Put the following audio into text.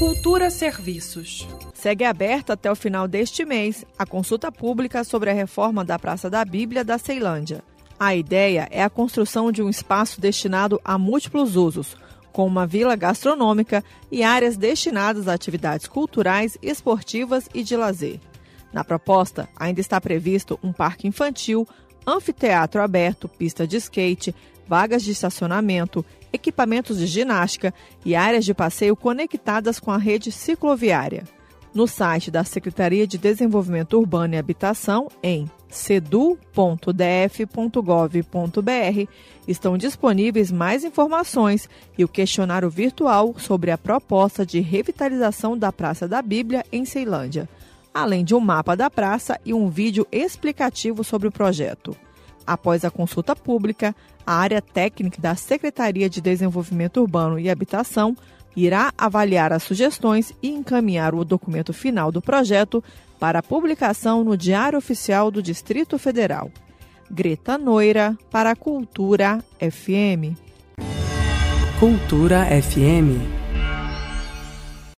Cultura Serviços. Segue aberta até o final deste mês a consulta pública sobre a reforma da Praça da Bíblia da Ceilândia. A ideia é a construção de um espaço destinado a múltiplos usos, com uma vila gastronômica e áreas destinadas a atividades culturais, esportivas e de lazer. Na proposta, ainda está previsto um parque infantil, anfiteatro aberto, pista de skate, vagas de estacionamento, equipamentos de ginástica e áreas de passeio conectadas com a rede cicloviária. No site da Secretaria de Desenvolvimento Urbano e Habitação, em sedu.df.gov.br, estão disponíveis mais informações e o questionário virtual sobre a proposta de revitalização da Praça da Bíblia em Ceilândia além de um mapa da praça e um vídeo explicativo sobre o projeto. Após a consulta pública, a área técnica da Secretaria de Desenvolvimento Urbano e Habitação irá avaliar as sugestões e encaminhar o documento final do projeto para publicação no Diário Oficial do Distrito Federal. Greta Noira, para a Cultura FM. Cultura FM